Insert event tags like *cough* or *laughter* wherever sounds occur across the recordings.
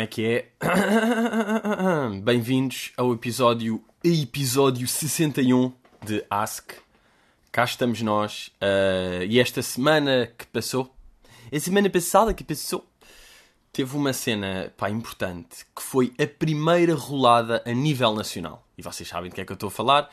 como é que é? *coughs* Bem-vindos ao episódio episódio 61 de Ask. Cá estamos nós. Uh, e esta semana que passou, a semana passada que passou, teve uma cena pá, importante que foi a primeira rolada a nível nacional. E vocês sabem do que é que eu estou a falar.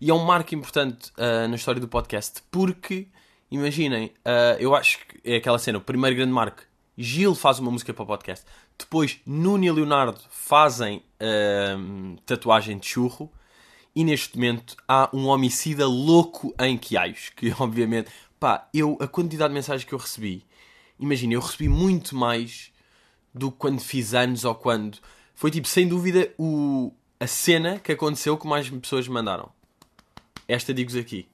E é um marco importante uh, na história do podcast porque, imaginem, uh, eu acho que é aquela cena, o primeiro grande marco Gil faz uma música para o podcast. Depois, Nuno e Leonardo fazem uh, tatuagem de churro. E neste momento há um homicida louco em Quiaios. Que *laughs* obviamente, pá, eu, a quantidade de mensagens que eu recebi, imagina, eu recebi muito mais do que quando fiz anos ou quando. Foi tipo, sem dúvida, o, a cena que aconteceu que mais pessoas me mandaram. Esta digo-vos aqui.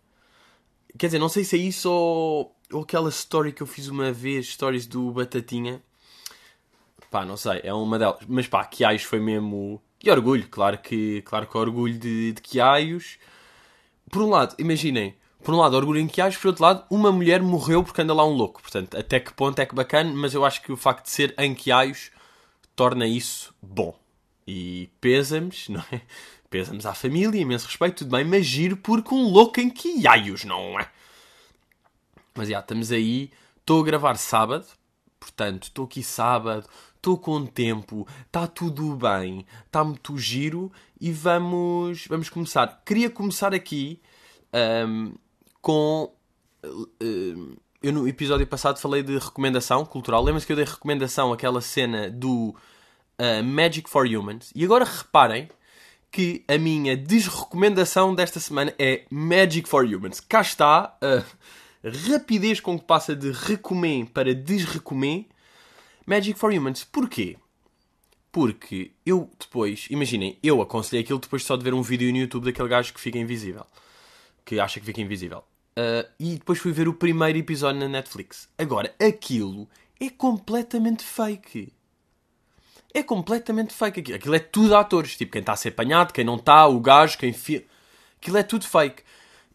Quer dizer, não sei se é isso ou ou aquela story que eu fiz uma vez, stories do Batatinha. Pá, não sei, é uma delas. Mas pá, Quiaios foi mesmo. E orgulho, claro que, claro que orgulho de, de Quiaios. Por um lado, imaginem, por um lado, orgulho em Quiaios, por outro lado, uma mulher morreu porque anda lá um louco. Portanto, até que ponto é que bacana, mas eu acho que o facto de ser em Quiaios torna isso bom. E pesa-nos, não é? *laughs* Pesa-nos à família, imenso respeito, tudo bem, mas giro porque um louco em Quiaios, não é? Mas já, estamos aí. Estou a gravar sábado, portanto, estou aqui sábado, estou com tempo, está tudo bem, está muito giro e vamos, vamos começar. Queria começar aqui um, com. Um, eu no episódio passado falei de recomendação cultural. Lembra-se que eu dei recomendação aquela cena do uh, Magic for Humans? E agora reparem que a minha desrecomendação desta semana é Magic for Humans. Cá está. Uh, rapidez com que passa de recomém para desrecomém Magic for Humans. Porquê? Porque eu depois, imaginem, eu aconselhei aquilo depois só de ver um vídeo no YouTube daquele gajo que fica invisível. Que acha que fica invisível. Uh, e depois fui ver o primeiro episódio na Netflix. Agora, aquilo é completamente fake. É completamente fake. Aquilo é tudo atores. Tipo, quem está a ser apanhado, quem não está, o gajo, quem... Fi... Aquilo é tudo fake.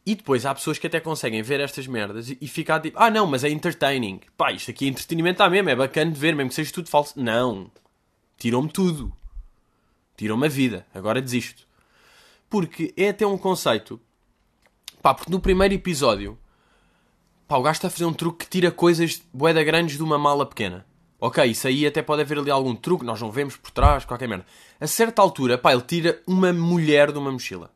E depois há pessoas que até conseguem ver estas merdas e, e ficar tipo, ah não, mas é entertaining. Pá, isto aqui é entretenimento está mesmo, é bacana de ver, mesmo que seja tudo falso. Não. Tiram-me tudo. Tiram-me a vida. Agora desisto. Porque é até um conceito. Pá, porque no primeiro episódio, pá, o gajo está a fazer um truque que tira coisas boeda grandes de uma mala pequena. Ok, isso aí até pode haver ali algum truque, nós não vemos por trás, qualquer merda. A certa altura, pá, ele tira uma mulher de uma mochila.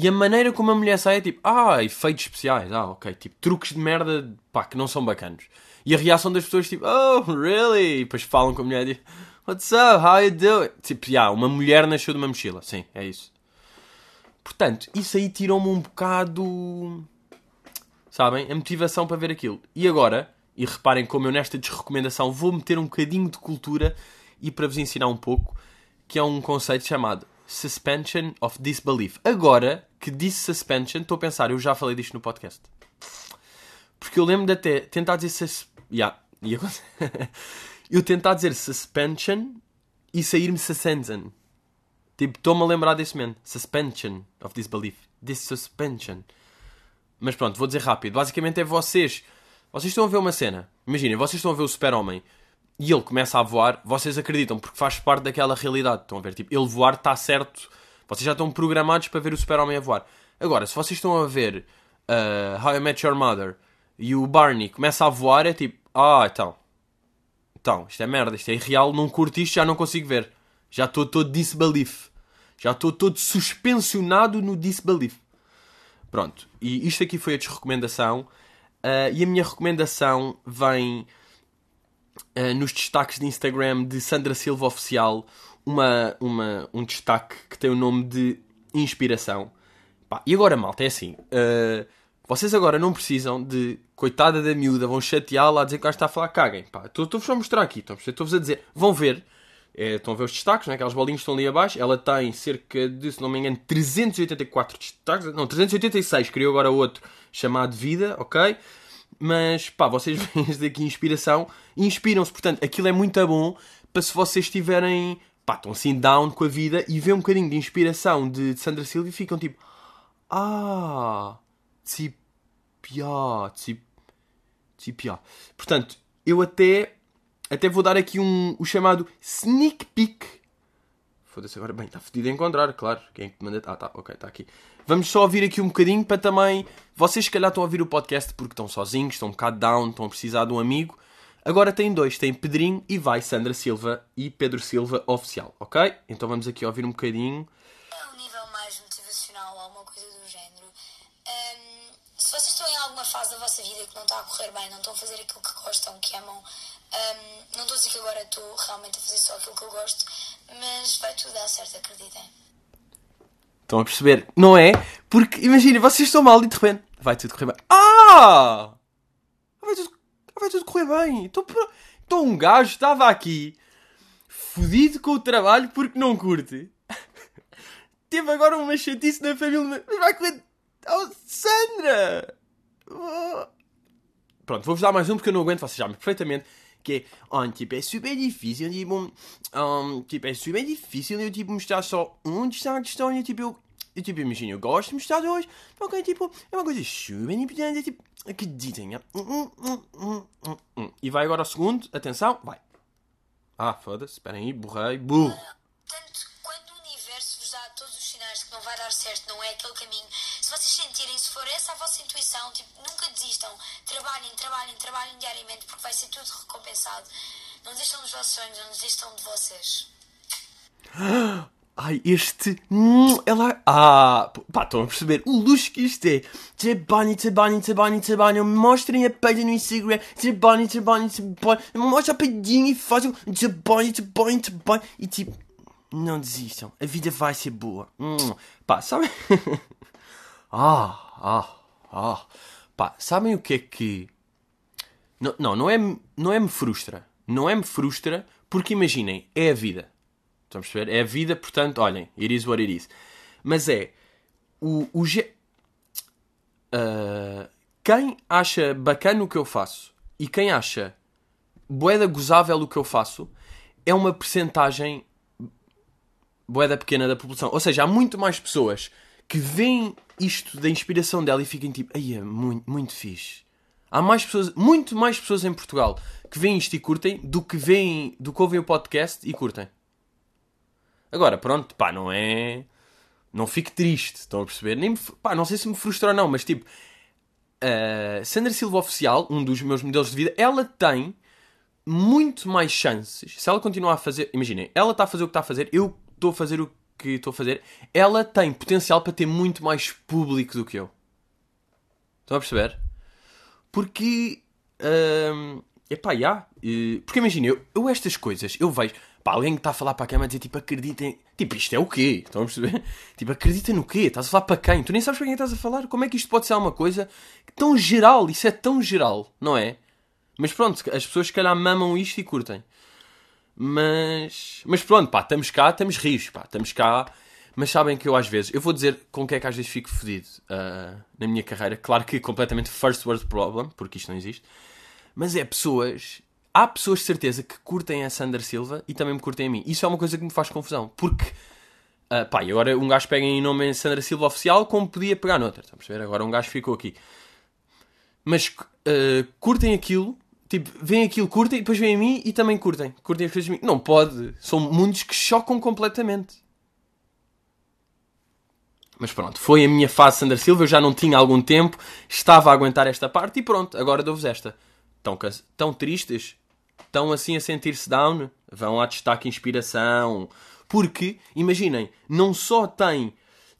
E a maneira como a mulher sai é tipo, ah, efeitos especiais, ah, ok, tipo, truques de merda, pá, que não são bacanos. E a reação das pessoas, tipo, oh, really? E depois falam com a mulher, tipo, what's up, how you doing? Tipo, yeah, uma mulher nasceu de uma mochila, sim, é isso. Portanto, isso aí tirou-me um bocado, sabem, a motivação para ver aquilo. E agora, e reparem como eu nesta desrecomendação vou meter um bocadinho de cultura e para vos ensinar um pouco, que é um conceito chamado Suspension of Disbelief. Agora, que disse suspension, estou a pensar, eu já falei disto no podcast. Porque eu lembro de até tentar dizer sus... yeah, *laughs* eu tentar dizer suspension e sair-me suspension. Tipo, estou-me a lembrar desse momento. Suspension of disbelief. This suspension. Mas pronto, vou dizer rápido. Basicamente é vocês. Vocês estão a ver uma cena. Imaginem, vocês estão a ver o super-homem e ele começa a voar. Vocês acreditam, porque faz parte daquela realidade. Estão a ver? Tipo, ele voar está certo vocês já estão programados para ver o Super-Homem a voar. Agora, se vocês estão a ver uh, How I Met Your Mother e o Barney começa a voar, é tipo, ah, então. Então, isto é merda, isto é irreal, não curto isto, já não consigo ver. Já estou todo disbelief. Já estou todo suspensionado no disbelief. Pronto, e isto aqui foi a desrecomendação. Uh, e a minha recomendação vem uh, nos destaques de Instagram de Sandra Silva Oficial uma, uma, um destaque que tem o nome de inspiração. Pá, e agora, malta, é assim. Uh, vocês agora não precisam de, coitada da miúda, vão chateá-la a dizer que ela está a falar caguem. Estou-vos a mostrar aqui, estou-vos a dizer. Vão ver. É, estão a ver os destaques, né? aquelas bolinhas estão ali abaixo. Ela tem cerca de, se não me engano, 384 destaques. Não, 386. Criou agora outro chamado Vida, ok? Mas, pá, vocês *laughs* veem daqui inspiração. Inspiram-se, portanto, aquilo é muito bom para se vocês tiverem pá, estão assim down com a vida e vê um bocadinho de inspiração de, de Sandra Silva e ficam tipo, ah, tzipia, tzipia. Portanto, eu até até vou dar aqui um, o chamado sneak peek. Foda-se agora. Bem, está fodido a encontrar, claro. Quem é que manda. Ah, tá, ok, está aqui. Vamos só ouvir aqui um bocadinho para também. Vocês, se calhar, estão a ouvir o podcast porque estão sozinhos, estão um bocado down, estão a precisar de um amigo. Agora tem dois: tem Pedrinho e vai Sandra Silva e Pedro Silva oficial, ok? Então vamos aqui ouvir um bocadinho. É um nível mais motivacional, alguma coisa do género. Ahm, se vocês estão em alguma fase da vossa vida que não está a correr bem, não estão a fazer aquilo que gostam, que amam, ahm, não estou a dizer que agora estou realmente a fazer só aquilo que eu gosto, mas vai tudo dar certo, acreditem. Estão a perceber? Não é? Porque, imagina, vocês estão mal e de repente vai tudo correr bem. Ah! Vai tudo, vai tudo correr bem. Então, então um gajo estava aqui fodido com o trabalho porque não curte. *laughs* Teve agora uma chatice na família, mas vai correr. Oh, Sandra! Pronto, vou-vos dar mais um porque eu não aguento, vocês sabem perfeitamente que é, oh, tipo, é super difícil, tipo, um, tipo, é super difícil eu, tipo, mostrar só um destaque de história, tipo, eu, eu, tipo, imagina, eu gosto de mostrar dois, ok, tipo, é uma coisa super importante, é, tipo, acreditem, é, hum, hum, hum, hum, hum, hum. e vai agora ao segundo, atenção, vai. Ah, foda-se, esperem aí, borrei, burro. Portanto, quando o universo vos dá todos os sinais que não vai dar certo, não é aquele caminho, se vocês sentirem, se for essa a vossa intuição, tipo, nunca desistam. Trabalhem, trabalhem, trabalhem diariamente, porque vai ser tudo recompensado. Não desistam dos vossos sonhos, não desistam de vocês. *gasps* *gasps* *gasps* Ai, este. hum, Ela. Ah, pá, estão a perceber o luxo que isto é. Trabalhem, trabalhem, trabalhem, trabalhem. Mostrem a peida no Instagram. Trabalhem, trabalhem, trabalhem. Mostra a peidinha e fazem. Trabalhem, trabalhem, trabalhem. E tipo. Não desistam. A vida vai ser boa. Hum, pá, sabem. *laughs* ah, ah, ah. Pá, sabem o que é que. Não, não, não é, não é me frustra. Não é me frustra porque imaginem, é a vida. Estão a perceber? É a vida, portanto, olhem, it is what it is. Mas é. O, o ge- Ah, quem acha bacana o que eu faço e quem acha boeda gozável o que eu faço é uma percentagem boeda pequena da população. Ou seja, há muito mais pessoas que veem isto da inspiração dela e ficam tipo, ai, é muito, muito fixe. Há mais pessoas, muito mais pessoas em Portugal que veem isto e curtem do que veem, do que ouvem o podcast e curtem. Agora, pronto, pá, não é. Não fico triste, estão a perceber? Nem me, pá, não sei se me frustra ou não, mas tipo, a Sandra Silva Oficial, um dos meus modelos de vida, ela tem muito mais chances. Se ela continuar a fazer, imaginem, ela está a fazer o que está a fazer, eu estou a fazer o que estou a fazer, ela tem potencial para ter muito mais público do que eu. Estão a perceber? Porque. hum, epá, já. eh, porque imagina, eu, eu estas coisas, eu vejo. Alguém que está a falar para a cama a dizer tipo, acreditem. Tipo, isto é o quê? Estão a perceber? *laughs* Tipo, acreditem no quê? Estás a falar para quem? Tu nem sabes para quem estás a falar. Como é que isto pode ser uma coisa tão geral? Isso é tão geral, não é? Mas pronto, as pessoas se calhar mamam isto e curtem. Mas. Mas pronto, pá, estamos cá, estamos rios, pá, estamos cá. Mas sabem que eu às vezes. Eu vou dizer com que é que às vezes fico fodido ah, na minha carreira. Claro que completamente first world problem, porque isto não existe. Mas é pessoas. Há pessoas de certeza que curtem a Sandra Silva e também me curtem a mim. Isso é uma coisa que me faz confusão. Porque. ah, pá, agora um gajo pega em nome Sandra Silva oficial como podia pegar noutra. Estão a perceber? Agora um gajo ficou aqui. Mas ah, curtem aquilo. Tipo, veem aquilo, curtem, depois vêm a mim e também curtem. Curtem as coisas de mim. Não pode. São mundos que chocam completamente. Mas pronto, foi a minha fase Sandra Silva, eu já não tinha algum tempo, estava a aguentar esta parte e pronto, agora dou-vos esta. Cansa- estão tristes? Estão assim a sentir-se down? Vão lá destaque inspiração. Porque, imaginem, não só tem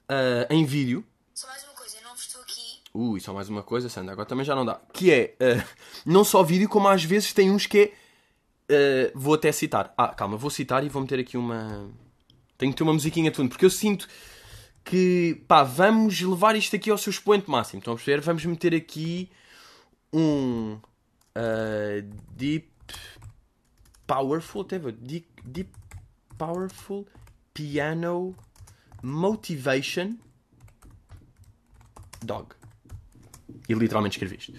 ah, em vídeo, Só mais uma coisa, eu não vos estou aqui. Ui, só mais uma coisa, Sandra, agora também já não dá. Que é, eh, não só vídeo, como às vezes tem uns que é. eh, vou até citar. Ah, calma, vou citar e vou meter aqui uma. Tenho que ter uma musiquinha de fundo, porque eu sinto que, pá, vamos levar isto aqui ao seu expoente máximo. Estão a perceber? Vamos meter aqui um. deep. Powerful, teve deep, deep Powerful Piano Motivation Dog. E literalmente escrevi isto.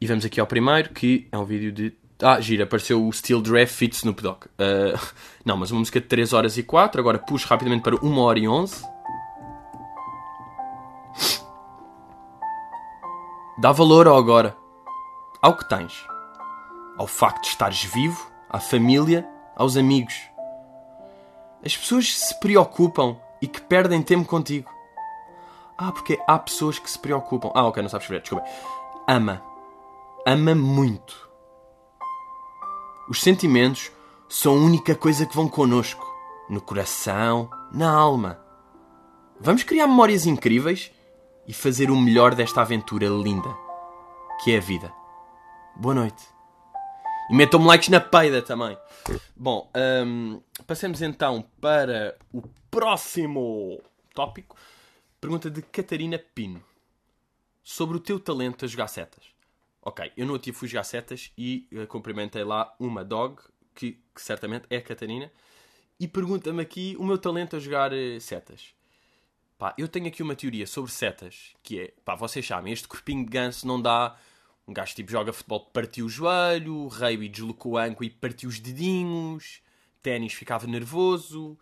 E vamos aqui ao primeiro, que é um vídeo de. Ah, gira, apareceu o Steel Draft Fit Snoop Dogg. Ah, *laughs* não, mas uma música de 3 horas e 4. Agora puxo rapidamente para 1 hora e 11. Dá valor ao agora. Ao que tens. Ao facto de estares vivo, à família, aos amigos. As pessoas se preocupam e que perdem tempo contigo. Ah, porque há pessoas que se preocupam. Ah, ok, não sabes escrever, desculpa. Ama. Ama muito. Os sentimentos são a única coisa que vão connosco. No coração, na alma. Vamos criar memórias incríveis e fazer o melhor desta aventura linda, que é a vida. Boa noite. E metam-me likes na peida também. Bom, hum, passemos então para o próximo tópico. Pergunta de Catarina Pino. Sobre o teu talento a jogar setas. Ok, eu outro dia fui jogar setas e uh, cumprimentei lá uma dog, que, que certamente é a Catarina, e pergunta-me aqui o meu talento a jogar uh, setas. Pá, eu tenho aqui uma teoria sobre setas, que é, pá, vocês sabem, este corpinho de ganso não dá um gajo tipo joga futebol partiu o joelho, rugby deslocou o anco e partiu os dedinhos, ténis ficava nervoso.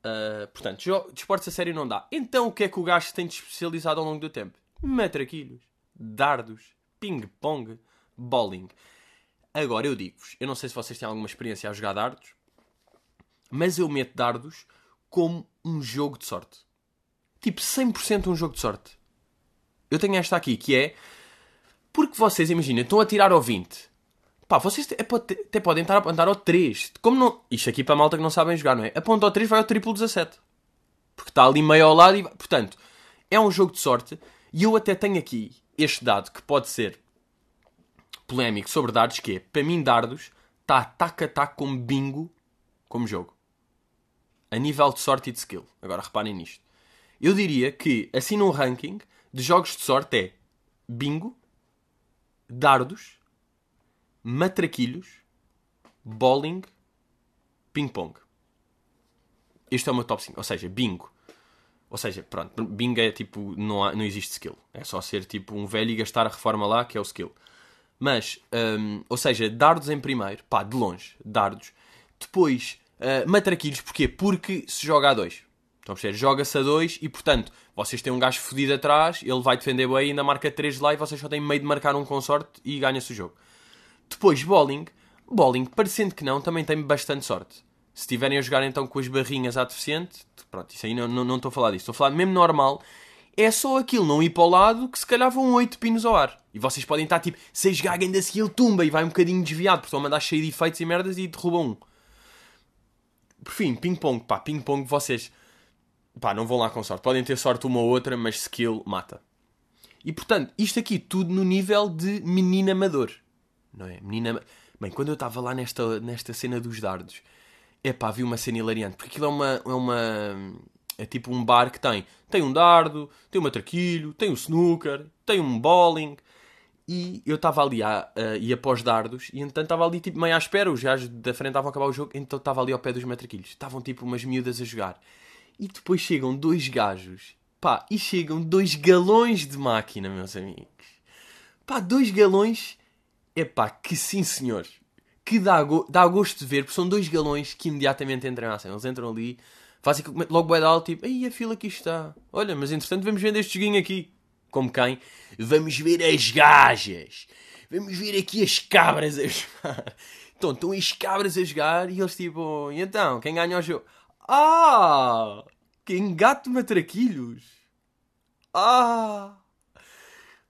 Uh, portanto, desportos a sério não dá. Então o que é que o gajo tem de especializado ao longo do tempo? Metraquilhos, dardos, ping-pong, bowling. Agora eu digo-vos, eu não sei se vocês têm alguma experiência a jogar dardos, mas eu meto dardos como um jogo de sorte. Tipo, 100% um jogo de sorte. Eu tenho esta aqui, que é porque vocês, imaginem, estão a tirar ao 20. Pá, vocês até podem estar a apontar ao 3. Como não... Isto aqui para a malta que não sabem jogar, não é? Aponta ao 3 vai ao triplo 17. Porque está ali meio ao lado e... Portanto, é um jogo de sorte. E eu até tenho aqui este dado que pode ser polémico sobre dados, que é, para mim, dardos está tac a tac com bingo como jogo. A nível de sorte e de skill. Agora reparem nisto. Eu diria que, assim num ranking de jogos de sorte é bingo, dardos, matraquilhos, bowling, ping-pong. Este é o meu top 5. Ou seja, bingo. Ou seja, pronto, bingo é tipo, não, há, não existe skill. É só ser tipo um velho e gastar a reforma lá, que é o skill. Mas, um, ou seja, dardos em primeiro, pá, de longe, dardos. Depois, uh, matraquilhos, porquê? Porque se joga a dois. Estão a perceber? Joga-se a dois e, portanto, vocês têm um gajo fodido atrás, ele vai defender bem, ainda marca 3 lá e vocês só têm meio de marcar um com sorte e ganha-se o jogo. Depois, bowling. Bowling, parecendo que não, também tem bastante sorte. Se estiverem a jogar então com as barrinhas à deficiente, pronto, isso aí não, não, não estou a falar disso. Estou a falar mesmo normal. É só aquilo não ir para o lado que se calhar vão 8 pinos ao ar. E vocês podem estar tipo 6 gaga ainda se ele tumba e vai um bocadinho desviado, porque estão a mandar cheio de efeitos e merdas e derrubam um. Por fim, ping-pong, pá, ping-pong, vocês pá, não vão lá com sorte. Podem ter sorte uma ou outra, mas skill mata. E portanto, isto aqui tudo no nível de menina amador. Não é? Menina. Bem, quando eu estava lá nesta, nesta cena dos dardos, é pá, vi uma cena hilariante. Porque aquilo é uma. É uma. É tipo um bar que tem. Tem um dardo, tem um matraquilho, tem um snooker, tem um bowling. E eu estava ali a, a após dardos e então estava ali tipo meio à espera. Os gajos da frente estavam a acabar o jogo, então estava ali ao pé dos matraquilhos. Estavam tipo umas miúdas a jogar. E depois chegam dois gajos. Pá, e chegam dois galões de máquina, meus amigos. Pá, dois galões. É pá, que sim, senhores. Que dá, go dá gosto de ver, porque são dois galões que imediatamente entram ação. Eles entram ali, fazem logo bué de alto, tipo, aí a fila aqui está. Olha, mas entretanto vamos ver este joguinho aqui. Como quem? Vamos ver as gajas. Vamos ver aqui as cabras a jogar. *laughs* Então, estão as cabras a jogar e eles tipo, e então, quem ganha o jogo? Ah! Que engato matraquilhos! Ah!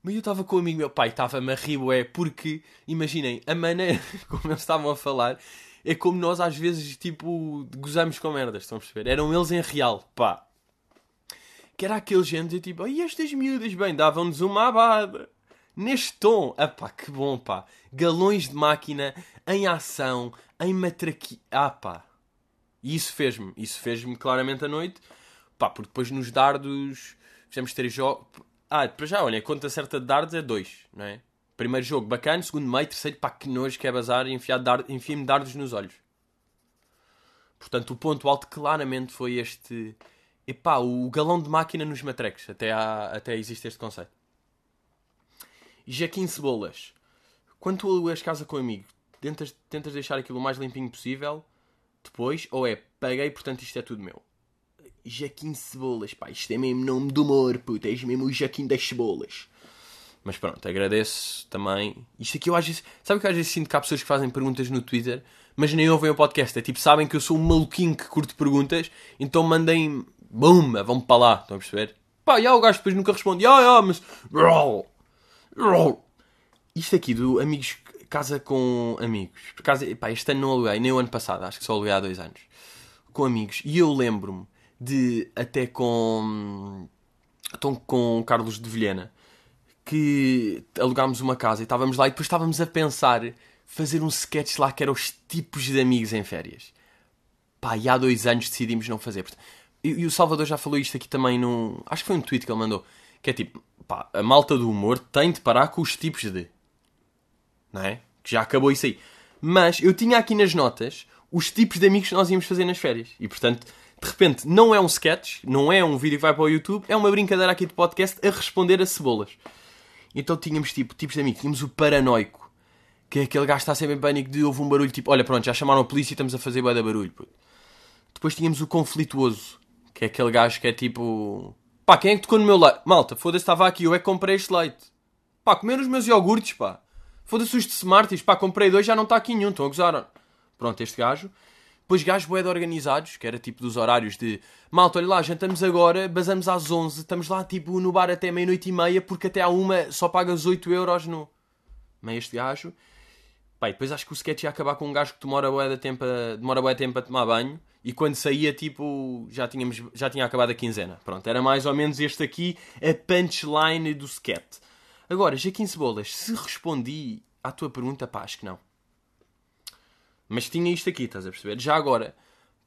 Mas eu estava com o amigo meu pai, estava-me a rir, é porque, imaginem, a maneira *laughs* como eles estavam a falar é como nós às vezes, tipo, gozamos com merdas, estão a perceber? Eram eles em real, pá. Que era aquele gente, tipo, ai, estas miúdas, bem, davam-nos uma abada. Neste tom, ah pá, que bom, pá. Galões de máquina em ação, em matraquilhos. Ah pá. E isso fez-me, isso fez-me claramente à noite, pá, porque depois nos dardos fizemos três jogos. Ah, para já, olha, a conta certa de dardos é dois, não é? Primeiro jogo bacana, segundo meio, terceiro, pá, que nojo que é bazar e enfiar dard, enfia-me dardos nos olhos. Portanto, o ponto alto claramente foi este. Epá, o galão de máquina nos matrecos. Até, há, até existe este conceito. E Jaquim Cebolas. Quando tu alugas casa com um amigo, tentas, tentas deixar aquilo o mais limpinho possível depois, ou é paguei, portanto isto é tudo meu. Jaquim Cebolas, pá, isto é mesmo nome do humor, puto, és mesmo o Jaquim das Cebolas. Mas pronto, agradeço também. Isto aqui eu às vezes. Sabe que eu às vezes sinto que há pessoas que fazem perguntas no Twitter, mas nem ouvem o podcast. É tipo, sabem que eu sou um maluquinho que curto perguntas, então mandem. Bum, vão para lá. Estão a perceber? Pá, e o gajo depois nunca responde. Ah, ah, mas. Isto aqui do amigos. Casa com amigos. Por acaso, pá, este ano não aluguei, nem o ano passado, acho que só aluguei há dois anos. Com amigos. E eu lembro-me de até com. Então, com Carlos de Vilhena que alugámos uma casa e estávamos lá e depois estávamos a pensar fazer um sketch lá que era os tipos de amigos em férias. Pá, e há dois anos decidimos não fazer. E o Salvador já falou isto aqui também num. Acho que foi um tweet que ele mandou. Que é tipo, pá, a malta do humor tem de parar com os tipos de. Não é? Que já acabou isso aí. Mas eu tinha aqui nas notas os tipos de amigos que nós íamos fazer nas férias. E portanto, de repente, não é um sketch, não é um vídeo que vai para o YouTube, é uma brincadeira aqui de podcast a responder a cebolas. Então tínhamos tipo tipos de amigos. Tínhamos o paranoico, que é aquele gajo que está sempre em pânico de houve um barulho tipo, olha pronto, já chamaram a polícia e estamos a fazer bué barulho. Puto. Depois tínhamos o conflituoso, que é aquele gajo que é tipo, pá, quem é que tocou no meu leite? Malta, foda-se, estava aqui, eu é que comprei este leite. Pá, comer os meus iogurtes, pá. Foda-se os de Smarties, pá, comprei dois, já não está aqui nenhum, estão a gozar. Pronto, este gajo. Depois gajos bué de organizados, que era tipo dos horários de malta, olha lá, jantamos agora, basamos às 11, estamos lá tipo no bar até meia-noite e meia, porque até à uma só pagas 8 euros no. Meio este gajo. Pá, e depois acho que o sketch ia acabar com um gajo que demora bué de tempo a, demora bué de tempo a tomar banho e quando saía tipo já, tínhamos, já tinha acabado a quinzena. Pronto, era mais ou menos este aqui a punchline do sketch. Agora, Jaquim Cebolas, se respondi à tua pergunta, pá, acho que não. Mas tinha isto aqui, estás a perceber? Já agora,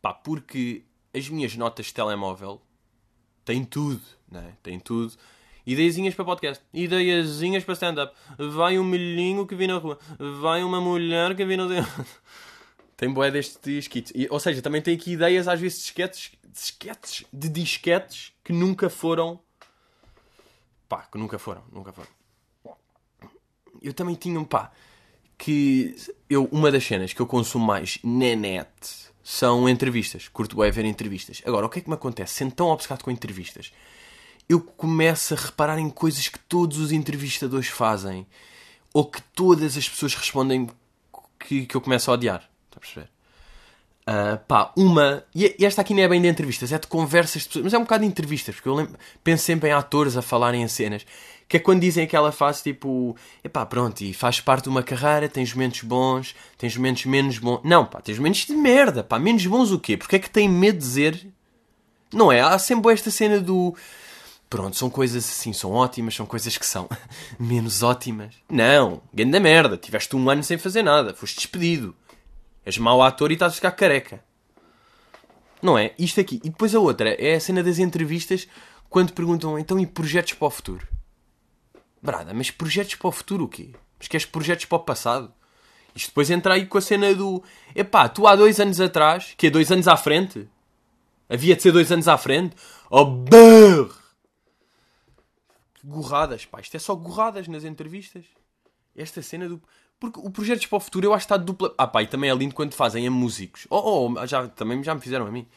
pá, porque as minhas notas de telemóvel têm tudo, né? Têm tudo. Ideiazinhas para podcast, ideiazinhas para stand-up. Vai um milhinho que vi na rua, vai uma mulher que vi no. *laughs* tem boé destes kits. Ou seja, também tem aqui ideias às vezes de disquetes, disquetes, de disquetes que nunca foram. Pá, que nunca foram, nunca foram. Eu também tinha um pá que eu, uma das cenas que eu consumo mais na net são entrevistas. Curto bem ver entrevistas. Agora, o que é que me acontece? Sendo tão obcecado com entrevistas, eu começo a reparar em coisas que todos os entrevistadores fazem ou que todas as pessoas respondem que, que eu começo a odiar. Está a perceber? Uh, pá, uma. E esta aqui não é bem de entrevistas, é de conversas de pessoas, mas é um bocado de entrevistas, porque eu lembro, penso sempre em atores a falarem em cenas. Que é quando dizem aquela fase tipo, epá, pronto, e faz parte de uma carreira, tens momentos bons, tens momentos menos bons. Não, pá, tens momentos de merda, pá, menos bons o quê? Porque é que tem medo de dizer? Não é? Há sempre esta cena do. Pronto, são coisas assim, são ótimas, são coisas que são *laughs* menos ótimas. Não, grande merda, tiveste um ano sem fazer nada, foste despedido. És mau ator e estás a ficar careca. Não é? Isto aqui. E depois a outra é a cena das entrevistas quando perguntam então e projetos para o futuro? Brada, mas projetos para o futuro o quê? Mas queres projetos para o passado? Isto depois entra aí com a cena do. Epá, tu há dois anos atrás, que é dois anos à frente? Havia de ser dois anos à frente? Oh, brrr! Gorradas, pá, isto é só gorradas nas entrevistas. Esta cena do. Porque o Projetos para o Futuro eu acho que está dupla. Ah, pá, e também é lindo quando fazem a músicos. Oh, oh, já, também já me fizeram a mim.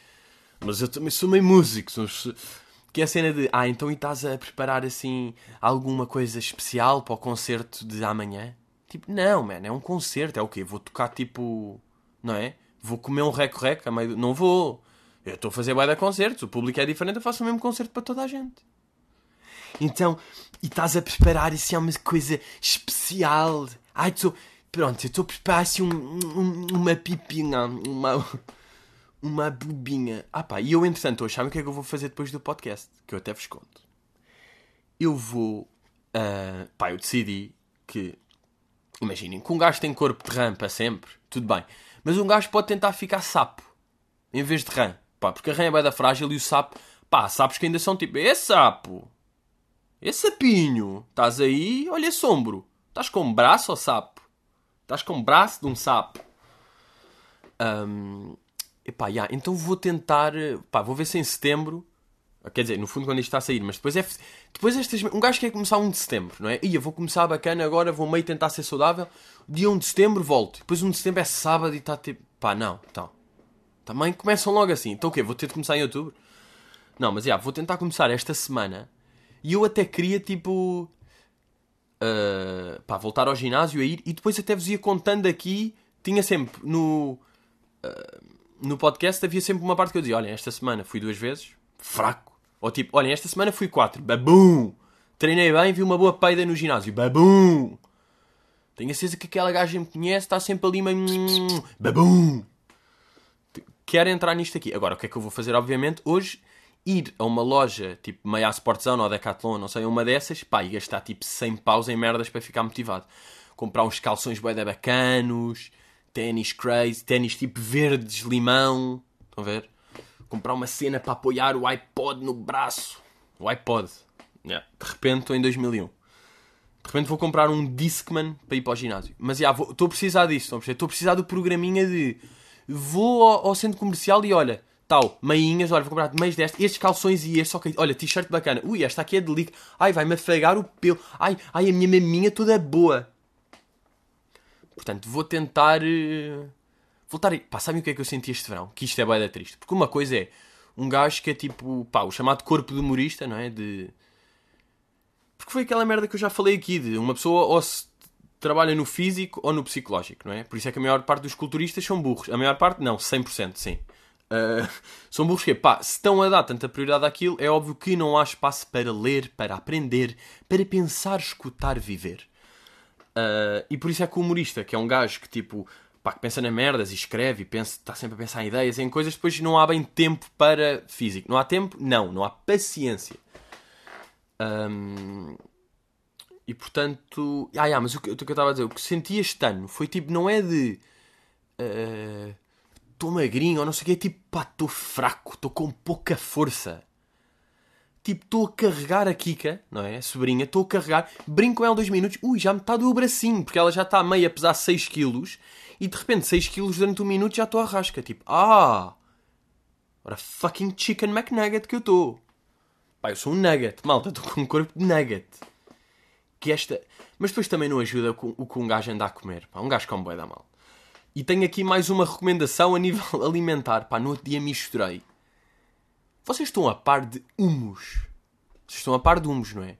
Mas eu também sou meio músico. Sou que é a cena de, ah, então estás a preparar assim alguma coisa especial para o concerto de amanhã? Tipo, não, mano, é um concerto, é o quê? Vou tocar tipo, não é? Vou comer um rec-rec a meio. Não vou. Eu estou a fazer baile de concertos, o público é diferente, eu faço o mesmo concerto para toda a gente. Então, e estás a preparar assim uma coisa especial. Ai, estou. Pronto, eu estou a preparar assim um, um, uma pipinha, uma uma bobinha. Ah pá, e eu entretanto hoje, sabem o que é que eu vou fazer depois do podcast? Que eu até vos conto. Eu vou. Uh, pá, eu decidi que. Imaginem, que um gajo tem corpo de rã para sempre, tudo bem. Mas um gajo pode tentar ficar sapo em vez de rã. Pá, porque a rã é bem da frágil e o sapo. Pá, sapos que ainda são tipo. É sapo! É sapinho! Estás aí, olha sombro. Estás com um braço ou sapo? Estás com um braço de um sapo. Um, Epá, yeah, então vou tentar. Pá, vou ver se em setembro. Quer dizer, no fundo quando isto está a sair, mas depois é. Depois estas. Um gajo quer começar 1 de setembro, não é? Ia, vou começar bacana agora, vou meio tentar ser saudável. Dia 1 de setembro volto. Depois 1 de setembro é sábado e está tipo. Pá, não, então. Também começam logo assim. Então o quê? Vou ter de começar em outubro? Não, mas yeah, vou tentar começar esta semana. E eu até queria tipo. uh, pá, voltar ao ginásio a ir e depois até vos ia contando aqui. Tinha sempre no, uh, no podcast, havia sempre uma parte que eu dizia: Olhem, esta semana fui duas vezes, fraco. Ou tipo, olhem, esta semana fui quatro, babum. Treinei bem, vi uma boa peida no ginásio, babum. Tenho a certeza que aquela gaja me conhece, está sempre ali meio. Babum! Quero entrar nisto aqui. Agora, o que é que eu vou fazer, obviamente? Hoje, ir a uma loja, tipo meia Sportzone ou Decathlon, não sei, uma dessas, pá, e gastar tipo 100 paus em merdas para ficar motivado. Comprar uns calções bué bacanos, ténis crazy, ténis tipo verdes, limão, estão a ver? Comprar uma cena para apoiar o iPod no braço. O iPod. Yeah. De repente estou em 2001. De repente vou comprar um Discman para ir para o ginásio. Mas já, yeah, estou a precisar disso. Estou a precisar do programinha de. Vou ao, ao, centro comercial e olha, tal, meinhas, olha, vou comprar meias destas, estes calções e estes, ok, olha, t-shirt bacana. Ui, esta aqui é de lick. Ai, vai-me afagar o pelo. Ai, ai, a minha maminha toda boa. Portanto, vou tentar. Uh, voltar a. Pá, sabem o que é que eu senti este verão? Que isto é boeda triste. Porque uma coisa é um gajo que é tipo, pá, o chamado corpo de humorista, não é? De porque foi aquela merda que eu já falei aqui, de uma pessoa ou se trabalha no físico ou no psicológico, não é? Por isso é que a maior parte dos culturistas são burros. A maior parte, não, 100%, sim. Uh, *laughs* são burros que, pá, se estão a dar tanta prioridade àquilo, é óbvio que não há espaço para ler, para aprender, para pensar, escutar, viver. Uh, e por isso é que o humorista, que é um gajo que, tipo, pá, que pensa nas merdas e escreve e está sempre a pensar em ideias, em coisas, depois não há bem tempo para físico. Não há tempo? Não, não há paciência. Um, e portanto. Ah, yeah, mas o que, o que eu estava a dizer, o que senti este ano foi tipo, não é de. Estou uh, magrinho ou não sei o que, é tipo, pá, estou fraco, estou com pouca força. Tipo, estou a carregar a Kika, não é? A sobrinha, estou a carregar, brinco com ela dois minutos, ui, já me está do bracinho, porque ela já está meio a pesar 6 quilos, e de repente 6 quilos durante um minuto já estou a rasca. Tipo, ah, ora fucking chicken McNugget que eu estou. Pá, eu sou um nugget, malta, estou com um corpo de nugget. Que esta... Mas depois também não ajuda o que um gajo anda a comer. Pá, um gajo come boi da mal. E tenho aqui mais uma recomendação a nível *laughs* alimentar. Pá, no outro dia misturei. Vocês estão a par de humus? Vocês estão a par de humus, não é?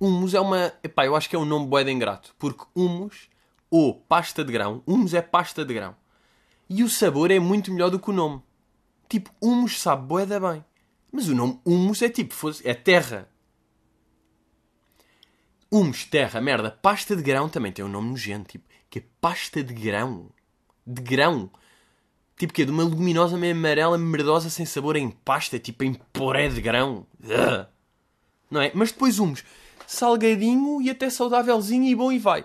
Humus é uma... Epá, eu acho que é um nome de ingrato. Porque humus, ou pasta de grão, humus é pasta de grão. E o sabor é muito melhor do que o nome. Tipo, humus sabe bué da bem. Mas o nome humus é tipo, é terra. Humus, terra, merda. Pasta de grão também tem um nome nojento, tipo, que é pasta de grão. De grão. Tipo que de uma luminosa meio amarela, merdosa, sem sabor em pasta, tipo em poré de grão. Ugh. Não é? Mas depois humus, salgadinho e até saudávelzinho e bom e vai.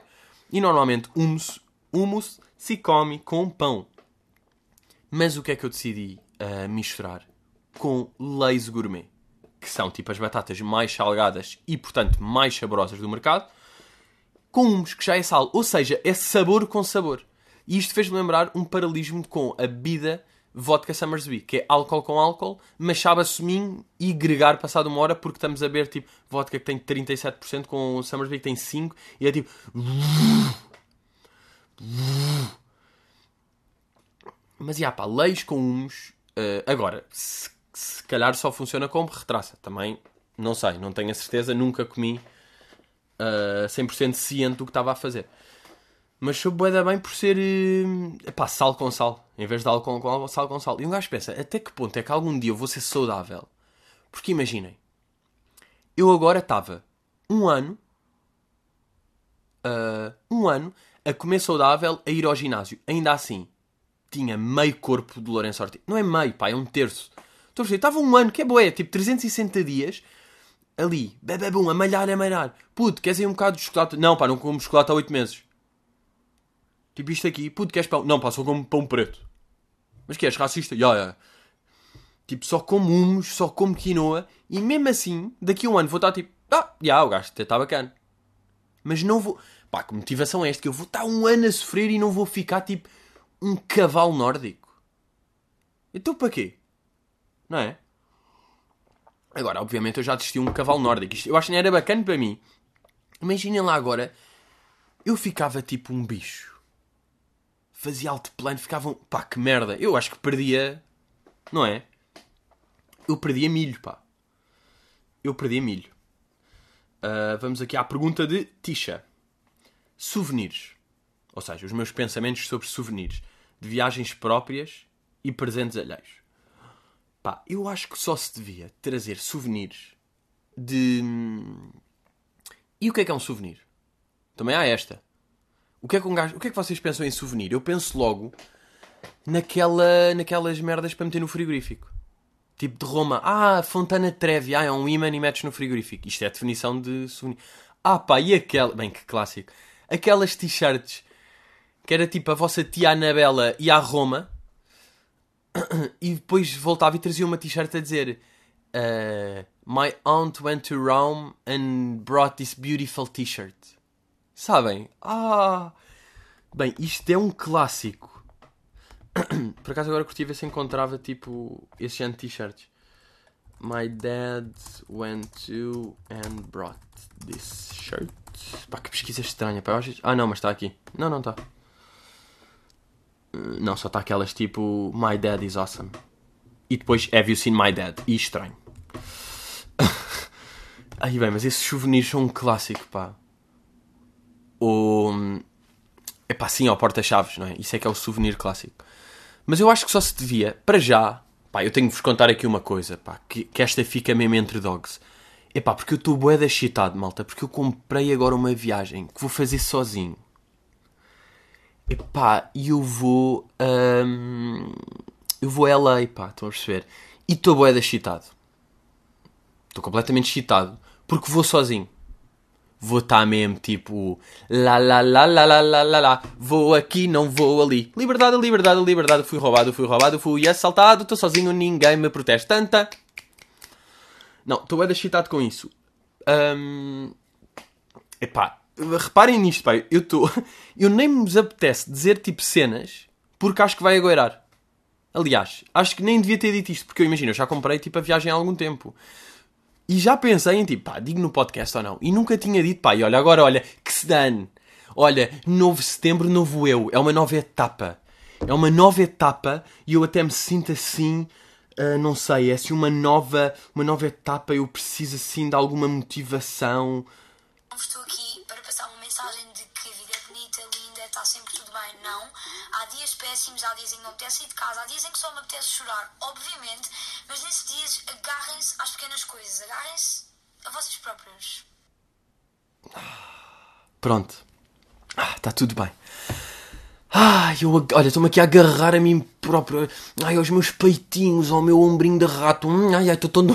E normalmente humus, humus se come com pão. Mas o que é que eu decidi uh, misturar? com leis gourmet, que são tipo as batatas mais salgadas e, portanto, mais saborosas do mercado, com humus, que já é sal, ou seja, é sabor com sabor. E isto fez-me lembrar um paralelismo com a bebida vodka Summersby, que é álcool com álcool, mas sabe a suminho e gregar passado uma hora, porque estamos a ver tipo vodka que tem 37% com o Summersby que tem 5%, e é tipo. Mas, já pá, leis com humus. Uh, agora, se se calhar só funciona como retraça. Também não sei, não tenho a certeza, nunca comi uh, 100% ciente do que estava a fazer. Mas soube bué bem por ser uh, sal com sal, em vez de álcool com álcool, sal com sal. E um gajo pensa, até que ponto é que algum dia eu vou ser saudável? Porque imaginem, eu agora estava um ano, uh, um ano, a comer saudável, a ir ao ginásio. Ainda assim, tinha meio corpo de Lourenço Ortiz. Não é meio, pá, é um terço. Estou a dizer, estava um ano, que é boé, tipo 360 dias, ali, bebê bum, a malhar, a malhar. Puto, queres ir um bocado de chocolate? Não, pá, não como chocolate há 8 meses. Tipo isto aqui, puto, queres pão? Não, pá, só como pão preto. Mas que és racista? Ya, yeah, yeah. Tipo, só como humus, só como quinoa, e mesmo assim, daqui a um ano vou estar tipo, ah, já, yeah, o gajo até está bacana. Mas não vou, pá, que motivação é esta? Que eu vou estar um ano a sofrer e não vou ficar tipo um cavalo nórdico. Então para quê? Não é? Agora, obviamente, eu já assisti um cavalo nórdico. Isto, eu acho que não era bacana para mim. Imaginem lá agora, eu ficava tipo um bicho. Fazia alto plano, ficava um... Pá, que merda. Eu acho que perdia... Não é? Eu perdia milho, pá. Eu perdia milho. Uh, vamos aqui à pergunta de Tisha. Souvenirs. Ou seja, os meus pensamentos sobre souvenirs. De viagens próprias e presentes alheios. Pá, eu acho que só se devia trazer souvenirs de. E o que é que é um souvenir? Também há esta. O que é que um gajo. O que é que vocês pensam em souvenir? Eu penso logo naquela, naquelas merdas para meter no frigorífico. Tipo de Roma. Ah, Fontana Trevi. Ah, é um imã e metes no frigorífico. Isto é a definição de souvenir. Ah, pá, e aquela. Bem, que clássico. Aquelas t-shirts que era tipo a vossa tia Anabela e a Roma *coughs* e depois voltava e trazia uma t-shirt a dizer uh, My aunt went to Rome and brought this beautiful t-shirt. Sabem? Ah! Bem, isto é um clássico. *clears throat* Por acaso agora curti ver se encontrava tipo esse ano de t-shirts. My dad went to and brought this shirt. Pá, que pesquisa estranha. Pá, Ah, não, mas está aqui. Não, não está. Uh, não, só está aquelas tipo My dad is awesome. E depois Have you seen my dad? E estranho. *laughs* Aí bem, mas esses souvenirs são um clássico, pá. O. Epá, sim, ao porta-chaves, não é? Isso é que é o souvenir clássico. Mas eu acho que só se devia, para já, pá, eu tenho de vos contar aqui uma coisa, pá, que, que esta fica mesmo entre dogs. Epá, porque eu estou bué da excitado, malta, porque eu comprei agora uma viagem que vou fazer sozinho. Epá, e eu vou. Hum, eu vou a LA, pá, estão a perceber? E estou bué da excitado. Estou completamente excitado, porque vou sozinho vou estar mesmo tipo lá lá lá lá lá lá lá lá vou aqui, não vou ali. Liberdade, liberdade, liberdade. Fui roubado, fui roubado, fui assaltado. Estou sozinho, ninguém me protege. Tanta. Não, estou bem excitado com isso. Um... Epá, reparem nisto, pá. Eu estou. *laughs* Eu nem me apetece dizer tipo cenas porque acho que vai agoirar. Aliás, acho que nem devia ter dito isto porque eu imagino, eu já comprei tipo a viagem há algum tempo. E já pensei em tipo, pá, digo no podcast ou não. E nunca tinha dito, pá, e olha, agora olha, que se dane. Olha, novo setembro, novo eu. É uma nova etapa. É uma nova etapa e eu até me sinto assim, uh, não sei, é assim uma nova, uma nova etapa. Eu preciso assim de alguma motivação. Estou aqui péssimos, há dias em que não me apetece ir de casa, há dias em que só me apetece chorar, obviamente, mas nesses dias agarrem-se às pequenas coisas, agarrem-se a vocês próprios. Pronto. Ah, está tudo bem. Ai, eu, olha, estou-me aqui a agarrar a mim próprio. Ai, aos meus peitinhos, ao meu ombrinho de rato. Hum, ai, ai, estou tão,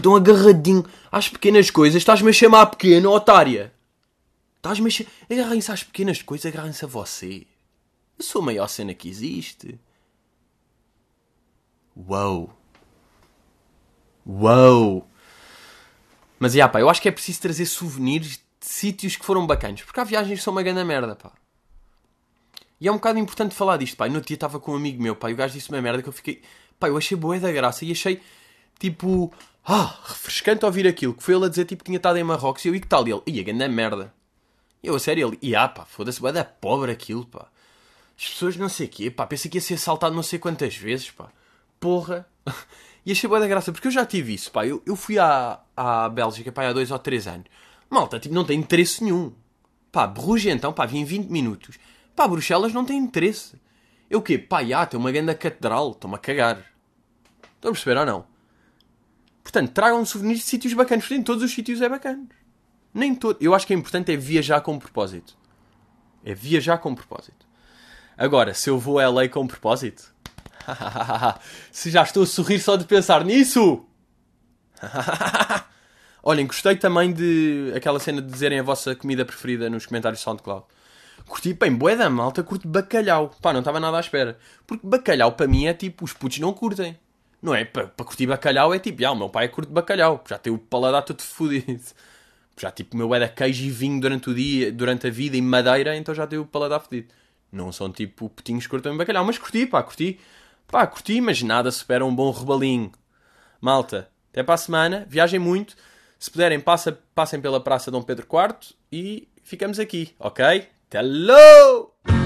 tão agarradinho às pequenas coisas. Estás-me a chamar pequena, otária. Estás-me a chamar... Agarrem-se às pequenas coisas, agarrem-se a você. Eu sou a maior cena que existe. Uau. Uau. Mas, yeah, pá, eu acho que é preciso trazer souvenirs de sítios que foram bacanas. Porque há viagens que são uma grande merda, pá. E é um bocado importante falar disto, pá. No outro dia estava com um amigo meu, pá, e o gajo disse uma merda que eu fiquei... Pá, eu achei boa da graça e achei, tipo... Ah, refrescante ouvir aquilo. Que foi ele a dizer, tipo, que tinha estado em Marrocos. E eu, e que tal? E ele, ia, grande merda. E eu, a sério, ele... E ah, pá, foda-se, boa da pobre aquilo, pá. As pessoas não sei o quê, pá. Pensei que ia ser assaltado não sei quantas vezes, pá. Porra. *laughs* E achei boa da graça, porque eu já tive isso, pá. Eu, eu fui à, à Bélgica, pá, há dois ou três anos. Malta, tipo, não tem interesse nenhum. Pá, Bruges então, pá, vim em 20 minutos. Pá, Bruxelas não tem interesse. Eu o quê? Pá, já, tem uma grande catedral. Estão-me a cagar. Estão a perceber ou não? Portanto, tragam souvenirs de sítios bacanas. Porque em todos os sítios é bacana. Nem todo. Eu acho que é importante é viajar com propósito. É viajar com propósito. Agora, se eu vou a LA com propósito... *laughs* se já estou a sorrir só de pensar nisso... *laughs* Olhem, gostei também de aquela cena de dizerem a vossa comida preferida nos comentários SoundCloud. Curti, bem, bué da malta, curto bacalhau. Pá, não estava nada à espera. Porque bacalhau para mim é tipo, os putos não curtem. Não é? Para, para curtir bacalhau é tipo, ah, o meu pai é curte bacalhau. Já tem o paladar todo fodido. *laughs* Já tipo, o meu era queijo e vinho durante o dia, durante a vida e madeira, então já tem o paladar fodido. Não são tipo putinhos que curtem bacalhau, mas curti, pá, curti. Pá, curti, mas nada supera um bom rebalinho. Malta, até para a semana, viajem muito. Se puderem, passa, passem pela Praça Dom Pedro IV e ficamos aqui, ok? Hello!